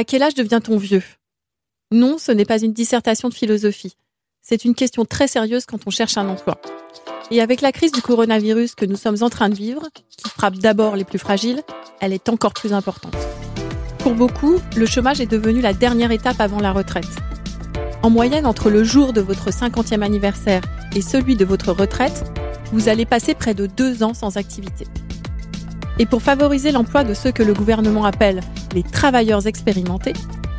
À quel âge devient-on vieux? Non, ce n'est pas une dissertation de philosophie. C'est une question très sérieuse quand on cherche un emploi. Et avec la crise du coronavirus que nous sommes en train de vivre, qui frappe d'abord les plus fragiles, elle est encore plus importante. Pour beaucoup, le chômage est devenu la dernière étape avant la retraite. En moyenne, entre le jour de votre 50e anniversaire et celui de votre retraite, vous allez passer près de deux ans sans activité. Et pour favoriser l'emploi de ceux que le gouvernement appelle les travailleurs expérimentés,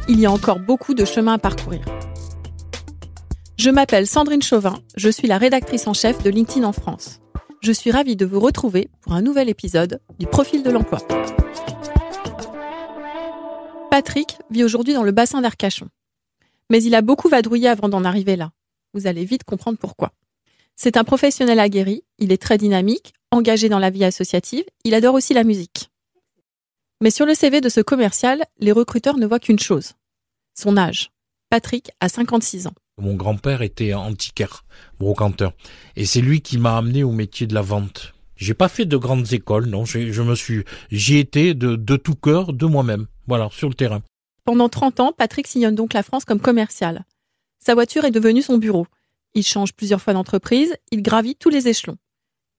il y a encore beaucoup de chemin à parcourir. Je m'appelle Sandrine Chauvin, je suis la rédactrice en chef de LinkedIn en France. Je suis ravie de vous retrouver pour un nouvel épisode du Profil de l'emploi. Patrick vit aujourd'hui dans le bassin d'Arcachon. Mais il a beaucoup vadrouillé avant d'en arriver là. Vous allez vite comprendre pourquoi. C'est un professionnel aguerri, il est très dynamique, engagé dans la vie associative, il adore aussi la musique. Mais sur le CV de ce commercial, les recruteurs ne voient qu'une chose. Son âge. Patrick a 56 ans. Mon grand-père était antiquaire, brocanteur. Et c'est lui qui m'a amené au métier de la vente. J'ai pas fait de grandes écoles, non. Je me suis, j'y étais de, de tout cœur, de moi-même. Voilà, sur le terrain. Pendant 30 ans, Patrick sillonne donc la France comme commercial. Sa voiture est devenue son bureau. Il change plusieurs fois d'entreprise, il gravit tous les échelons.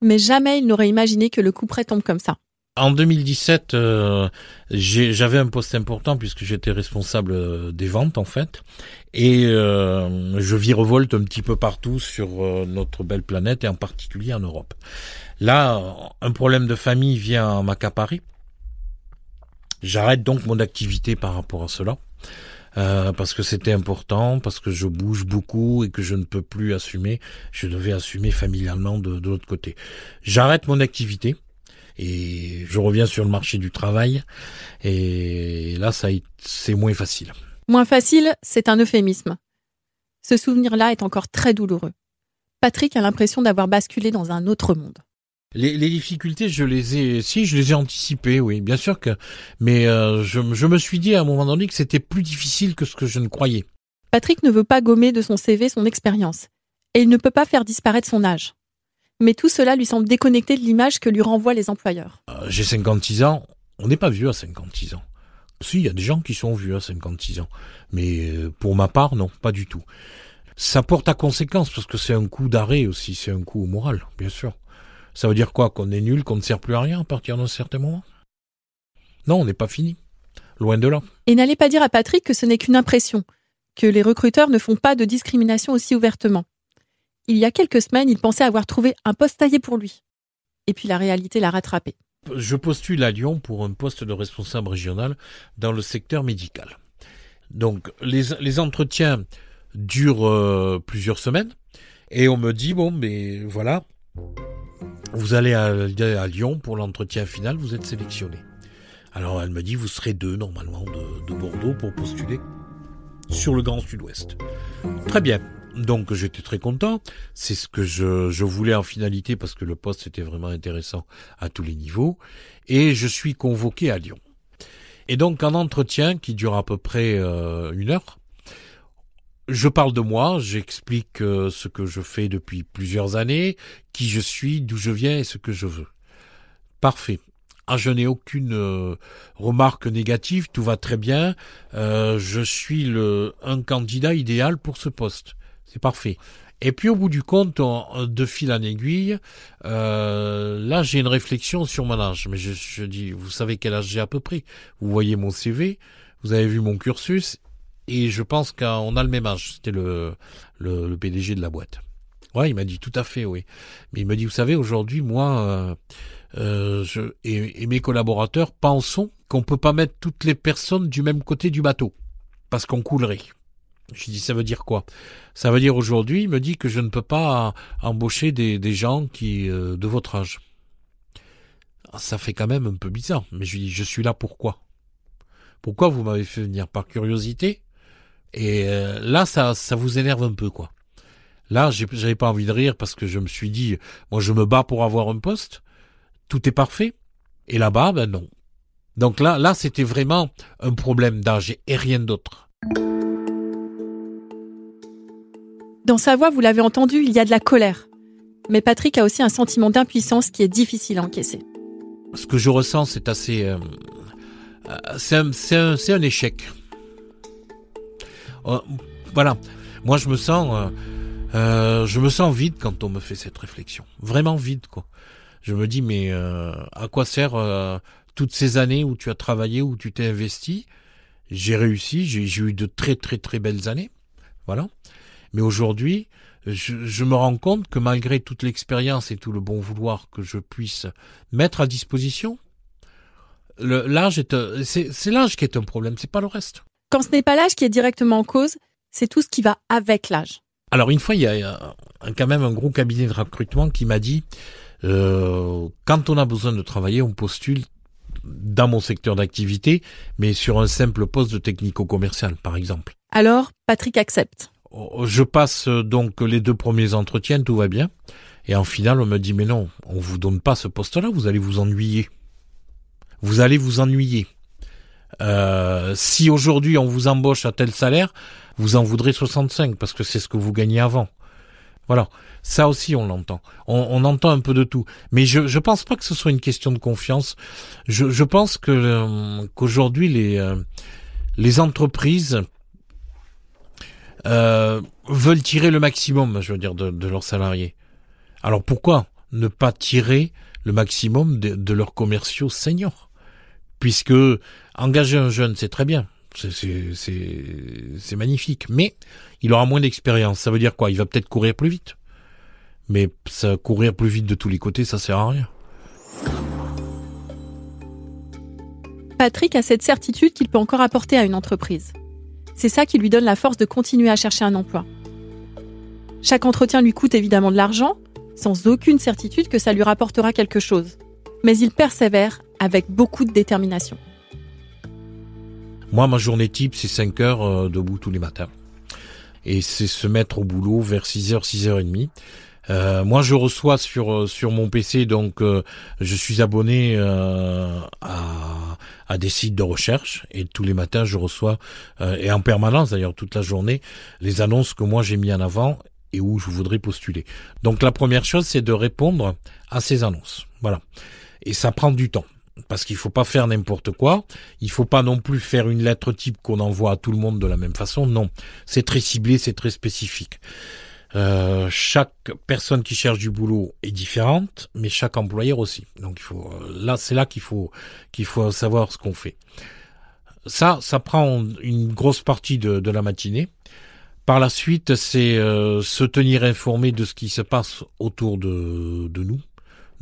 Mais jamais il n'aurait imaginé que le coup près tombe comme ça. En 2017, euh, j'avais un poste important puisque j'étais responsable euh, des ventes en fait, et euh, je virevolte un petit peu partout sur notre belle planète et en particulier en Europe. Là, un problème de famille vient m'accaparer. J'arrête donc mon activité par rapport à cela. Euh, parce que c'était important, parce que je bouge beaucoup et que je ne peux plus assumer. Je devais assumer familialement de, de l'autre côté. J'arrête mon activité et je reviens sur le marché du travail. Et là, ça, c'est moins facile. Moins facile, c'est un euphémisme. Ce souvenir-là est encore très douloureux. Patrick a l'impression d'avoir basculé dans un autre monde. Les, les, difficultés, je les ai, si, je les ai anticipées, oui, bien sûr que, mais euh, je, je, me suis dit à un moment donné que c'était plus difficile que ce que je ne croyais. Patrick ne veut pas gommer de son CV son expérience, et il ne peut pas faire disparaître son âge. Mais tout cela lui semble déconnecté de l'image que lui renvoient les employeurs. Euh, J'ai 56 ans, on n'est pas vieux à 56 ans. Si, il y a des gens qui sont vieux à 56 ans, mais euh, pour ma part, non, pas du tout. Ça porte à conséquence parce que c'est un coup d'arrêt aussi, c'est un coup au moral, bien sûr. Ça veut dire quoi Qu'on est nul, qu'on ne sert plus à rien à partir d'un certain moment? Non, on n'est pas fini. Loin de là. Et n'allez pas dire à Patrick que ce n'est qu'une impression, que les recruteurs ne font pas de discrimination aussi ouvertement. Il y a quelques semaines, il pensait avoir trouvé un poste taillé pour lui. Et puis la réalité l'a rattrapé. Je postule à Lyon pour un poste de responsable régional dans le secteur médical. Donc les, les entretiens durent euh, plusieurs semaines et on me dit bon mais voilà vous allez à, Lyon pour l'entretien final, vous êtes sélectionné. Alors elle me dit, vous serez deux normalement de, Bordeaux pour postuler sur le Grand Sud-Ouest. Très bien. Donc j'étais très content. C'est ce que je, voulais en finalité parce que le poste était vraiment intéressant à tous les niveaux. Et je suis convoqué à Lyon. Et donc un entretien qui dure à peu près euh, une heure je parle de moi, j'explique euh, ce que je fais depuis plusieurs années, qui je suis, d'où je viens et ce que je veux. Parfait. Ah, je n'ai aucune euh, remarque négative, tout va très bien. Euh, je suis le un candidat idéal pour ce poste. C'est parfait. Et puis au bout du compte, de fil en aiguille, là j'ai une réflexion sur mon âge. Mais je, je dis, vous savez quel âge j'ai à peu près? Vous voyez mon CV, vous avez vu mon cursus, et je pense qu'on a le même âge. C'était le, le, PDG de la boîte. Ouais, il m'a dit tout à fait, oui. Mais il m'a dit, vous savez, aujourd'hui, moi euh, euh, et, mes collaborateurs pensons qu'on peut pas mettre toutes les personnes du même côté du bateau, parce qu'on coulerait. Je dis, ça veut dire quoi? Ça veut dire aujourd'hui, il me dit que je ne peux pas embaucher des, gens qui euh, de votre âge. Ça fait quand même un peu bizarre, mais je lui dis, je suis là pourquoi? Pourquoi vous m'avez fait venir? Par curiosité? Et euh, là, ça, ça vous énerve un peu, quoi. Là, j'avais pas envie de rire parce que je me suis dit, moi, je me bats pour avoir un poste. Tout est parfait. Et là-bas, ben non. Donc là, là, c'était vraiment un problème d'âge et rien d'autre. Dans sa voix, vous l'avez entendu, il y a de la colère. Mais Patrick a aussi un sentiment d'impuissance qui est difficile à encaisser. Ce que je ressens, c'est assez... Euh, euh c'est un, un, un échec Euh, voilà. Moi, je me sens, euh, je me sens vide quand on me fait cette réflexion. Vraiment vide, quoi. Je me dis, mais à quoi sert toutes ces années où tu as travaillé, où tu t'es investi? J'ai réussi, j'ai eu de très très très belles années. Voilà. Mais aujourd'hui, je, me rends compte que malgré toute l'expérience et tout le bon vouloir que je puisse mettre à disposition, l'âge est, c'est l'âge qui est un problème, c'est pas le reste. Quand ce n'est pas l'âge qui est directement en cause, c'est tout ce qui va avec l'âge. Alors une fois, il y a quand même un gros cabinet de recrutement qui m'a dit, euh, quand on a besoin de travailler, on postule dans mon secteur d'activité, mais sur un simple poste de technico-commercial, par exemple. Alors, Patrick accepte. Oh, je passe euh, donc les deux premiers entretiens, tout va bien. Et en finale, on me dit, mais non, on vous donne pas ce poste-là, vous allez vous ennuyer. Vous allez vous ennuyer. Euh, si aujourd'hui on vous embauche à tel salaire, vous en voudrez 65 parce que c'est ce que vous gagnez avant. Voilà, ça aussi on l'entend. On, entend un peu de tout, mais je je pense pas que ce soit une question de confiance. Je, je pense que euh, qu'aujourd'hui les les entreprises euh, veulent tirer le maximum, je veux dire, de, leurs salariés. Alors pourquoi ne pas tirer le maximum de, leurs commerciaux seniors? Puisque engager un jeune, c'est très bien, c'est magnifique, mais il aura moins d'expérience. Ça veut dire quoi? Il va peut-être courir plus vite. Mais courir plus vite de tous les côtés, ça sert à rien. Patrick a cette certitude qu'il peut encore apporter à une entreprise. C'est ça qui lui donne la force de continuer à chercher un emploi. Chaque entretien lui coûte évidemment de l'argent, sans aucune certitude que ça lui rapportera quelque chose. Mais il persévère avec beaucoup de détermination. Moi, ma journée type, c'est 5 heures euh, debout tous les matins. Et c'est se mettre au boulot vers 6h, 6h30. Euh, moi, je reçois sur euh, sur mon PC, donc je suis abonné à, à des sites de recherche et tous les matins, je reçois et en permanence d'ailleurs toute la journée les annonces que moi j'ai mis en avant et où je voudrais postuler. Donc la première chose, c'est de répondre à ces annonces. Voilà. Et ça prend du temps parce qu'il faut pas faire n'importe quoi. Il faut pas non plus faire une lettre type qu'on envoie à tout le monde de la même façon. Non, c'est très ciblé, c'est très spécifique. Euh, chaque personne qui cherche du boulot est différente, mais chaque employeur aussi. Donc il faut euh, là, c'est là qu'il faut qu'il faut savoir ce qu'on fait. Ça, ça prend une grosse partie de, la matinée. Par la suite, c'est euh, se tenir informé de ce qui se passe autour de nous,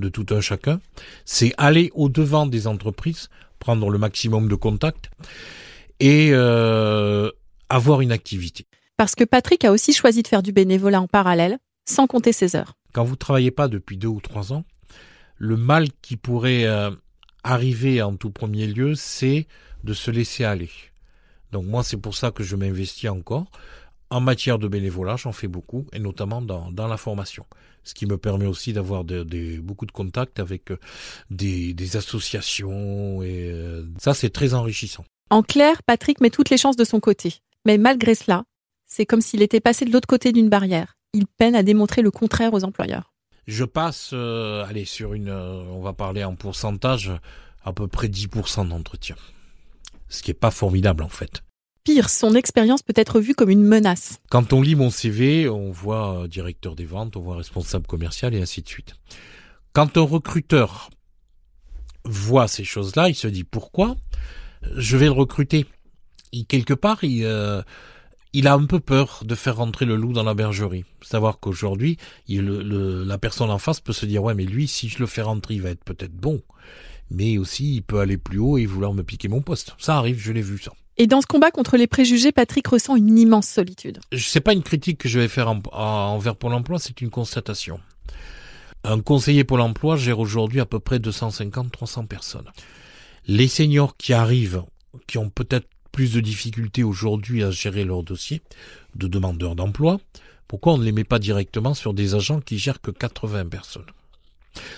de tout un chacun. C'est aller au devant des entreprises, prendre le maximum de contacts et avoir une activité parce que Patrick a aussi choisi de faire du bénévolat en parallèle, sans compter ses heures. Quand vous travaillez pas depuis deux ou trois ans, le mal qui pourrait euh, arriver en tout premier lieu, c'est de se laisser aller. Donc moi, c'est pour ça que je m'investis encore. En matière de bénévolat, j'en fais beaucoup, et notamment dans, dans la formation. Ce qui me permet aussi d'avoir beaucoup de contacts avec euh, des, des associations, et euh, ça, c'est très enrichissant. En clair, Patrick met toutes les chances de son côté. Mais malgré cela, c'est comme s'il était passé de l'autre côté d'une barrière. Il peine à démontrer le contraire aux employeurs. Je passe, euh, allez, sur une, euh, on va parler en pourcentage, à peu près 10% d'entretien. Ce qui n'est pas formidable en fait. Pire, son expérience peut être vue comme une menace. Quand on lit mon CV, on voit euh, directeur des ventes, on voit responsable commercial et ainsi de suite. Quand un recruteur voit ces choses-là, il se dit pourquoi je vais le recruter? Il, quelque part, il, il a un peu peur de faire rentrer le loup dans la bergerie. Savoir qu'aujourd'hui, la personne en face peut se dire ouais mais lui si je le fais rentrer il va être peut-être bon, mais aussi il peut aller plus haut et vouloir me piquer mon poste. Ça arrive, je l'ai vu ça. Et dans ce combat contre les préjugés, Patrick ressent une immense solitude. C'est pas une critique que je vais faire envers Pôle Emploi, c'est une constatation. Un conseiller Pôle Emploi gère aujourd'hui à peu près 250-300 personnes. Les seniors qui arrivent, qui ont peut-être plus de difficultés aujourd'hui à gérer leurs dossiers de demandeurs d'emploi, pourquoi on ne les met pas directement sur des agents qui gèrent que 80 personnes?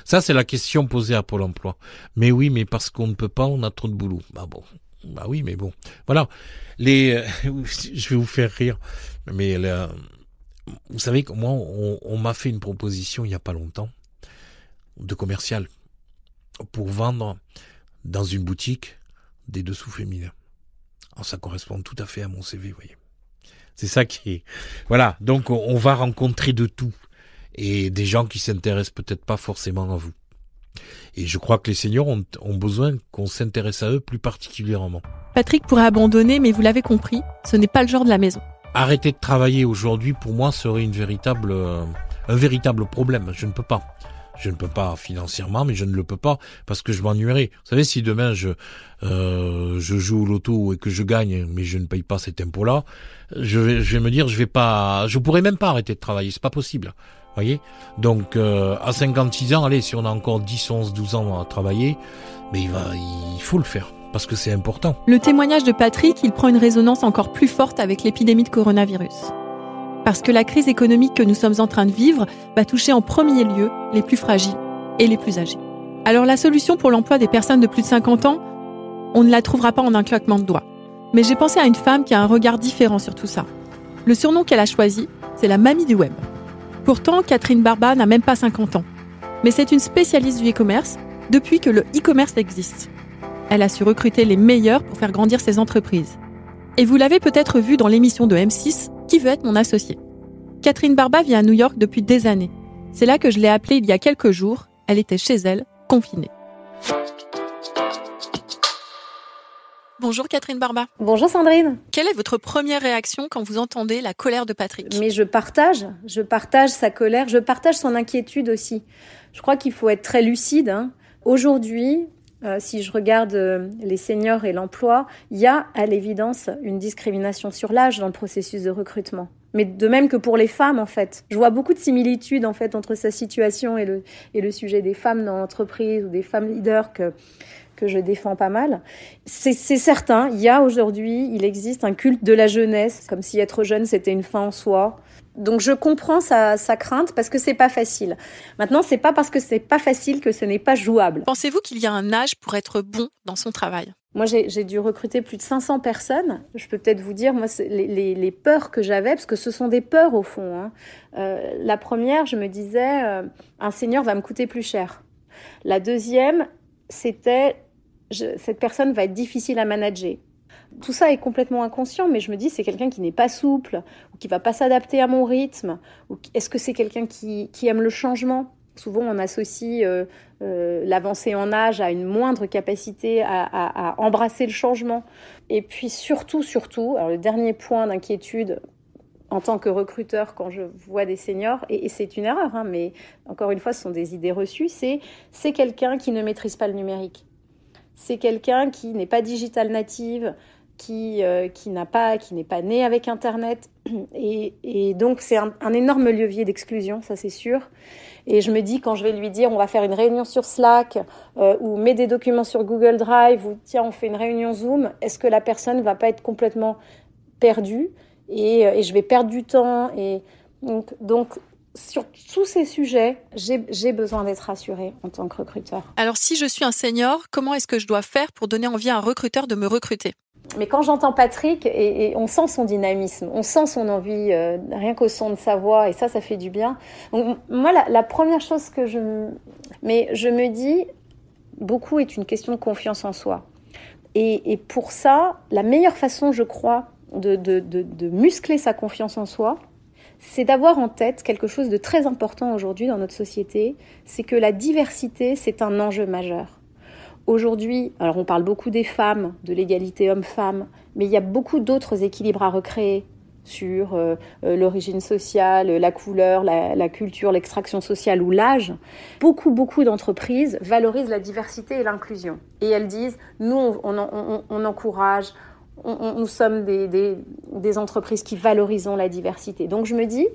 Ça, c'est la question posée à Pôle emploi. Mais oui, mais parce qu'on ne peut pas, on a trop de boulot. Bah bon. Bah oui, mais bon. Voilà. Les, je vais vous faire rire. Mais vous savez que moi, on, on m'a fait une proposition il n'y a pas longtemps de commercial pour vendre dans une boutique des dessous féminins. Alors ça correspond tout à fait à mon CV, vous voyez. C'est ça qui est. Voilà. Donc, on va rencontrer de tout. Et des gens qui s'intéressent peut-être pas forcément à vous. Et je crois que les seniors ont, ont besoin qu'on s'intéresse à eux plus particulièrement. Patrick pourrait abandonner, mais vous l'avez compris, ce n'est pas le genre de la maison. Arrêter de travailler aujourd'hui, pour moi, serait une véritable, euh, un véritable problème. Je ne peux pas. Je ne peux pas financièrement, mais je ne le peux pas parce que je m'ennuierai. Vous savez, si demain je euh, je joue au loto et que je gagne, mais je ne paye pas cet impôt-là, je vais je vais me dire je vais pas, je pourrais même pas arrêter de travailler. C'est pas possible voyez Donc euh, à 56 ans, allez, si on a encore 10, 11, 12 ans à travailler, mais il, il faut le faire parce que c'est important. Le témoignage de Patrick, il prend une résonance encore plus forte avec l'épidémie de coronavirus. Parce que la crise économique que nous sommes en train de vivre va toucher en premier lieu les plus fragiles et les plus âgés. Alors la solution pour l'emploi des personnes de plus de 50 ans, on ne la trouvera pas en un claquement de doigts. Mais j'ai pensé à une femme qui a un regard différent sur tout ça. Le surnom qu'elle a choisi, c'est la mamie du web. Pourtant, Catherine Barba n'a même pas 50 ans. Mais c'est une spécialiste du e-commerce depuis que le e-commerce existe. Elle a su recruter les meilleurs pour faire grandir ses entreprises. Et vous l'avez peut-être vu dans l'émission de M6, Qui veut être mon associé? Catherine Barba vit à New York depuis des années. C'est là que je l'ai appelée il y a quelques jours. Elle était chez elle, confinée. Bonjour Catherine Barba. Bonjour Sandrine. Quelle est votre première réaction quand vous entendez la colère de Patrick? Mais je partage, je partage sa colère, je partage son inquiétude aussi. Je crois qu'il faut être très lucide. Hein. Aujourd'hui, euh, si je regarde euh, les seniors et l'emploi, il y a à l'évidence une discrimination sur l'âge dans le processus de recrutement. Mais de même que pour les femmes, en fait. Je vois beaucoup de similitudes, en fait, entre sa situation et le, et le sujet des femmes dans l'entreprise ou des femmes leaders que, que je défends pas mal. C'est certain, il y a aujourd'hui, il existe un culte de la jeunesse, comme si être jeune c'était une fin en soi. Donc je comprends sa, sa crainte parce que c'est pas facile. Maintenant, c'est pas parce que c'est pas facile que ce n'est pas jouable. Pensez-vous qu'il y a un âge pour être bon dans son travail? Moi, j'ai dû recruter plus de 500 personnes. Je peux peut-être vous dire, moi, les, les, les, peurs que j'avais, parce que ce sont des peurs au fond. Hein. Euh, la première, je me disais, euh, un senior va me coûter plus cher. La deuxième, c'était cette personne va être difficile à manager. Tout ça est complètement inconscient, mais je me dis c'est quelqu'un qui n'est pas souple ou qui va pas s'adapter à mon rythme. Ou est-ce que c'est quelqu'un qui, aime le changement? Souvent, on associe euh, euh, l'avancée en âge à une moindre capacité à, embrasser le changement. Et puis surtout, surtout, alors le dernier point d'inquiétude en tant que recruteur quand je vois des seniors, et, c'est une erreur, hein, mais encore une fois, ce sont des idées reçues, c'est c'est quelqu'un qui ne maîtrise pas le numérique c'est quelqu'un qui n'est pas digital native, qui, euh, qui n'a pas, qui n'est pas né avec Internet. Et, donc, c'est un, énorme levier d'exclusion, ça c'est sûr. Et je me dis, quand je vais lui dire, on va faire une réunion sur Slack, euh, ou met des documents sur Google Drive, ou tiens, on fait une réunion Zoom, est-ce que la personne ne va pas être complètement perdue? Et, euh, et, je vais perdre du temps et donc, donc sur tous ces sujets, j'ai besoin d'être rassurée en tant que recruteur. Alors si je suis un senior, comment est-ce que je dois faire pour donner envie à un recruteur de me recruter? Mais quand j'entends Patrick, et, on sent son dynamisme, on sent son envie, euh, rien qu'au son de sa voix, et ça, ça fait du bien. Donc, moi, la, première chose que je... Mais je me dis, beaucoup est une question de confiance en soi. Et, pour ça, la meilleure façon, je crois, de, de muscler sa confiance en soi, c'est d'avoir en tête quelque chose de très important aujourd'hui dans notre société, c'est que la diversité, c'est un enjeu majeur. Aujourd'hui, alors on parle beaucoup des femmes, de l'égalité homme-femme, mais il y a beaucoup d'autres équilibres à recréer sur euh, euh, l'origine sociale, la couleur, la, culture, l'extraction sociale ou l'âge. Beaucoup, beaucoup d'entreprises valorisent la diversité et l'inclusion. Et elles disent, nous, on encourage, nous sommes des, entreprises qui valorisons la diversité. Donc je me dis,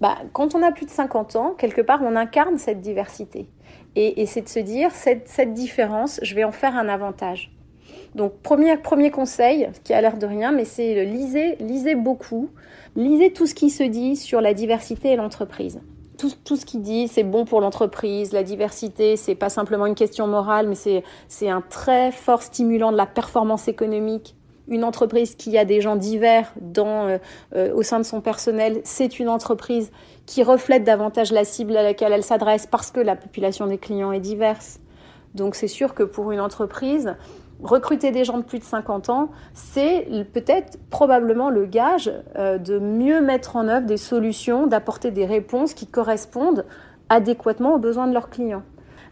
bah, quand on a plus de 50 ans, quelque part, on incarne cette diversité. Et, c'est de se dire, cette, différence, je vais en faire un avantage. Donc premier, conseil, qui a l'air de rien, mais c'est lisez, lisez beaucoup, lisez tout ce qui se dit sur la diversité et l'entreprise. Tout, tout, ce qui dit c'est bon pour l'entreprise, la diversité, c'est pas simplement une question morale, mais c'est un très fort stimulant de la performance économique une entreprise qui a des gens divers dans, euh, euh, au sein de son personnel, c'est une entreprise qui reflète davantage la cible à laquelle elle s'adresse parce que la population des clients est diverse. Donc c'est sûr que pour une entreprise, recruter des gens de plus de 50 ans, c'est peut-être probablement le gage euh, de mieux mettre en œuvre des solutions, d'apporter des réponses qui correspondent adéquatement aux besoins de leurs clients.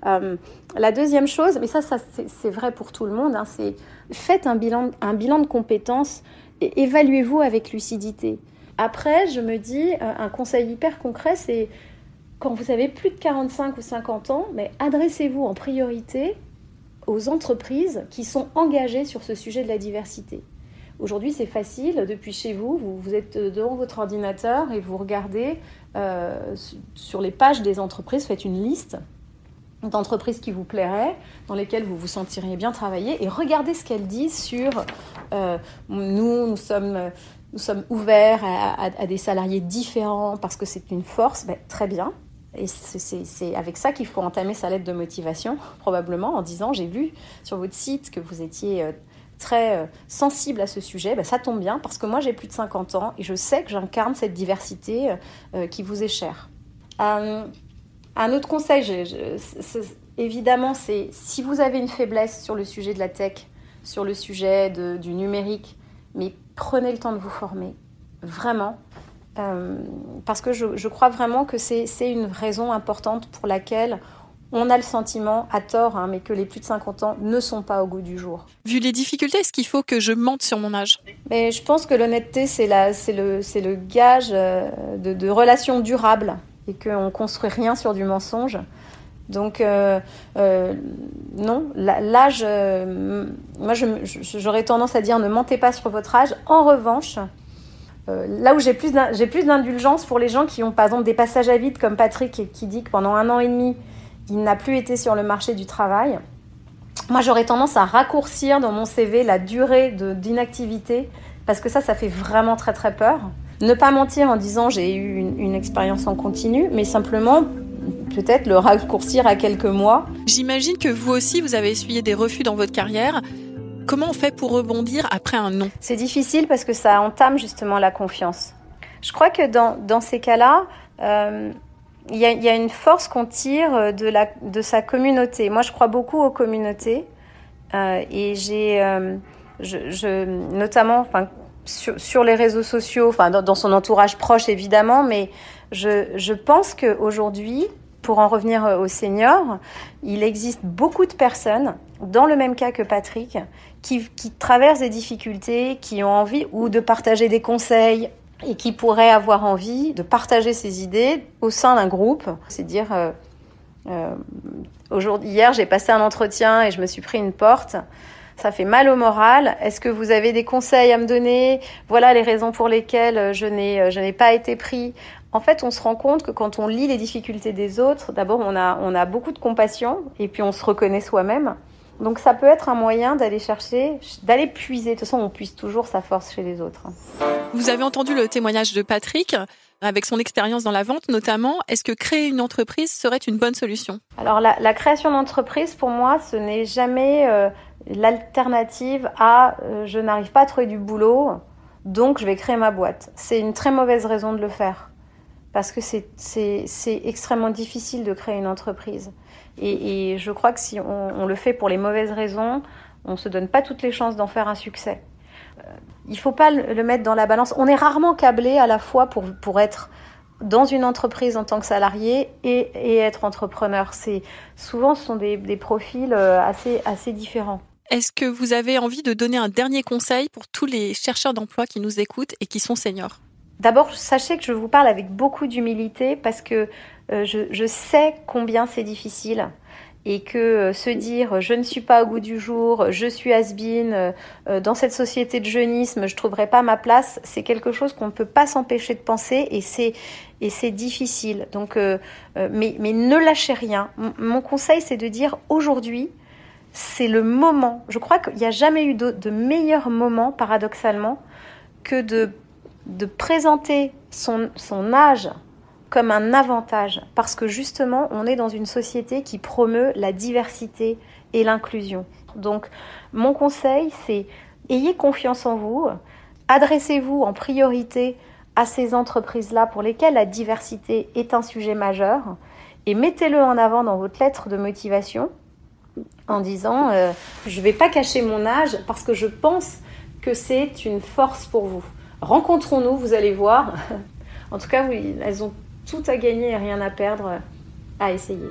Euh, la deuxième chose, mais ça, c'est vrai pour tout le monde, hein, c'est faites un bilan, un bilan de compétences et évaluez-vous avec lucidité. Après, je me dis, euh, un conseil hyper concret, c'est quand vous avez plus de 45 ou 50 ans, mais adressez-vous en priorité aux entreprises qui sont engagées sur ce sujet de la diversité. Aujourd'hui, c'est facile, depuis chez vous, vous, êtes devant votre ordinateur et vous regardez euh, sur les pages des entreprises, faites une liste d'entreprises qui vous plairaient, dans lesquelles vous vous sentiriez bien travailler, et regardez ce qu'elles disent sur euh, nous, nous sommes, nous sommes ouverts à, des salariés différents parce que c'est une force, ben, très bien. Et c'est avec ça qu'il faut entamer sa lettre de motivation, probablement, en disant j'ai vu sur votre site que vous étiez euh, très euh, sensible à ce sujet. Ben, ça tombe bien parce que moi j'ai plus de 50 ans et je sais que j'incarne cette diversité qui vous est chère. Un autre conseil, évidemment, c'est si vous avez une faiblesse sur le sujet de la tech, sur le sujet du numérique, mais prenez le temps de vous former. Vraiment, euh, parce que je, crois vraiment que c'est une raison importante pour laquelle on a le sentiment, à tort, hein, mais que les plus de 50 ans ne sont pas au goût du jour. Vu les difficultés, est-ce qu'il faut que je mente sur mon âge? Mais Je pense que l'honnêteté, c'est le, le, gage euh, de, relations durables et qu'on ne construit rien sur du mensonge. Donc, euh, non, l'âge, moi j'aurais tendance à dire ne mentez pas sur votre âge. En revanche, euh, là où j'ai plus d'indulgence pour les gens qui ont par exemple des passages à vide comme Patrick qui dit que pendant un an et demi il n'a plus été sur le marché du travail. Moi j'aurais tendance à raccourcir dans mon CV la durée d'inactivité parce que ça ça fait vraiment très très peur. Ne pas mentir en disant j'ai eu une, une expérience en continu mais simplement peut-être le raccourcir à quelques mois. J'imagine que vous aussi vous avez essuyé des refus dans votre carrière. Comment on fait pour rebondir après un non? C'est difficile parce que ça entame justement la confiance. Je crois que dans, dans ces cas-là, euh, il y, y, a une force qu'on tire de, la, de sa communauté. Moi, je crois beaucoup aux communautés. Euh, et j'ai, euh, je, je, notamment, enfin, sur, les réseaux sociaux, enfin, dans, son entourage proche évidemment, mais je, je pense qu'aujourd'hui, pour en revenir aux seniors, il existe beaucoup de personnes, dans le même cas que Patrick, qui, traversent des difficultés, qui ont envie ou de partager des conseils et qui pourraient avoir envie de partager ces idées au sein d'un groupe. C'est dire, euh, euh, hier, j'ai passé un entretien et je me suis pris une porte. Ça fait mal au moral. Est-ce que vous avez des conseils à me donner? Voilà les raisons pour lesquelles je n'ai je n'ai pas été pris. En fait, on se rend compte que quand on lit les difficultés des autres, d'abord on a on a beaucoup de compassion et puis on se reconnaît soi-même. Donc ça peut être un moyen d'aller chercher, d'aller puiser. De toute façon, on puise toujours sa force chez les autres. Vous avez entendu le témoignage de Patrick avec son expérience dans la vente notamment. Est-ce que créer une entreprise serait une bonne solution? Alors la, création d'entreprise, pour moi, ce n'est jamais euh, l'alternative à euh, je n'arrive pas à trouver du boulot, donc je vais créer ma boîte. C'est une très mauvaise raison de le faire parce que c'est extrêmement difficile de créer une entreprise. Et, je crois que si on, le fait pour les mauvaises raisons, on ne se donne pas toutes les chances d'en faire un succès. Euh, il ne faut pas le mettre dans la balance. On est rarement câblé à la fois pour, pour être dans une entreprise en tant que salarié et, et être entrepreneur. Souvent ce sont des, des, profils euh, assez, assez différents. Est-ce que vous avez envie de donner un dernier conseil pour tous les chercheurs d'emploi qui nous écoutent et qui sont seniors? D'abord, sachez que je vous parle avec beaucoup d'humilité parce que euh, je, sais combien c'est difficile et que euh, se dire je ne suis pas au goût du jour, je suis has-been, euh, dans cette société de jeunisme, je trouverai pas ma place, c'est quelque chose qu'on ne peut pas s'empêcher de penser et c'est et c'est difficile. Donc, mais, mais ne lâchez rien. mon conseil, c'est de dire aujourd'hui, c'est le moment. Je crois qu'il n'y a jamais eu de, de meilleur moment, paradoxalement, que de de présenter son, son âge comme un avantage, parce que justement, on est dans une société qui promeut la diversité et l'inclusion. Donc, mon conseil, c'est ayez confiance en vous, adressez-vous en priorité à ces entreprises-là pour lesquelles la diversité est un sujet majeur, et mettez-le en avant dans votre lettre de motivation, en disant euh, je ne vais pas cacher mon âge parce que je pense que c'est une force pour vous. Rencontrons-nous, vous allez voir. en tout cas, oui, elles ont tout à gagner et rien à perdre à essayer.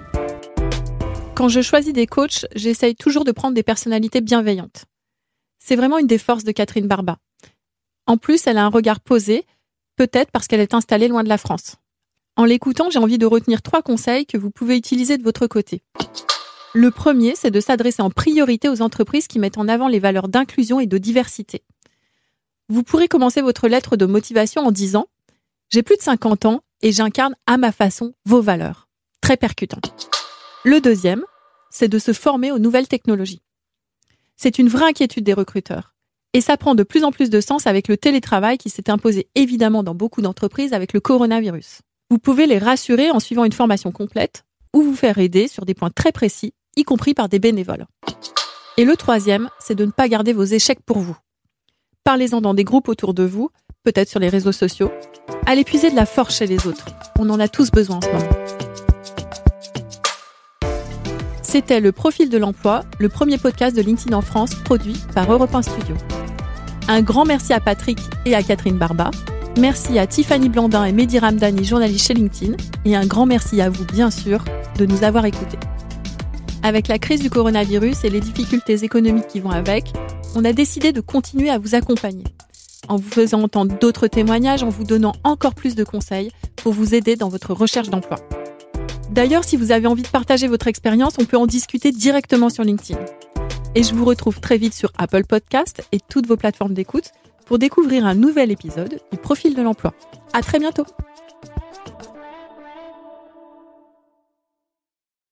Quand je choisis des coachs, j'essaye toujours de prendre des personnalités bienveillantes. C'est vraiment une des forces de Catherine Barba. En plus, elle a un regard posé, peut-être parce qu'elle est installée loin de la France. En l'écoutant, j'ai envie de retenir trois conseils que vous pouvez utiliser de votre côté. Le premier, c'est de s'adresser en priorité aux entreprises qui mettent en avant les valeurs d'inclusion et de diversité. Vous pourrez commencer votre lettre de motivation en disant J'ai plus de 50 ans et j'incarne à ma façon vos valeurs. Très percutant. Le deuxième, c'est de se former aux nouvelles technologies. C'est une vraie inquiétude des recruteurs. Et ça prend de plus en plus de sens avec le télétravail qui s'est imposé évidemment dans beaucoup d'entreprises avec le coronavirus. Vous pouvez les rassurer en suivant une formation complète ou vous faire aider sur des points très précis, y compris par des bénévoles. Et le troisième, c'est de ne pas garder vos échecs pour vous. Parlez-en dans des groupes autour de vous, peut-être sur les réseaux sociaux. Allez puiser de la force chez les autres. On en a tous besoin en ce moment. C'était le Profil de l'emploi, le premier podcast de LinkedIn en France produit par Europe 1 Studio. Un grand merci à Patrick et à Catherine Barba. Merci à Tiffany Blandin et Mehdi Ramdani, journalistes chez LinkedIn. Et un grand merci à vous, bien sûr, de nous avoir écoutés. Avec la crise du coronavirus et les difficultés économiques qui vont avec, on a décidé de continuer à vous accompagner. En vous faisant entendre d'autres témoignages, en vous donnant encore plus de conseils pour vous aider dans votre recherche d'emploi. D'ailleurs, si vous avez envie de partager votre expérience, on peut en discuter directement sur LinkedIn. Et je vous retrouve très vite sur Apple Podcast et toutes vos plateformes d'écoute pour découvrir un nouvel épisode du Profil de l'emploi. À très bientôt!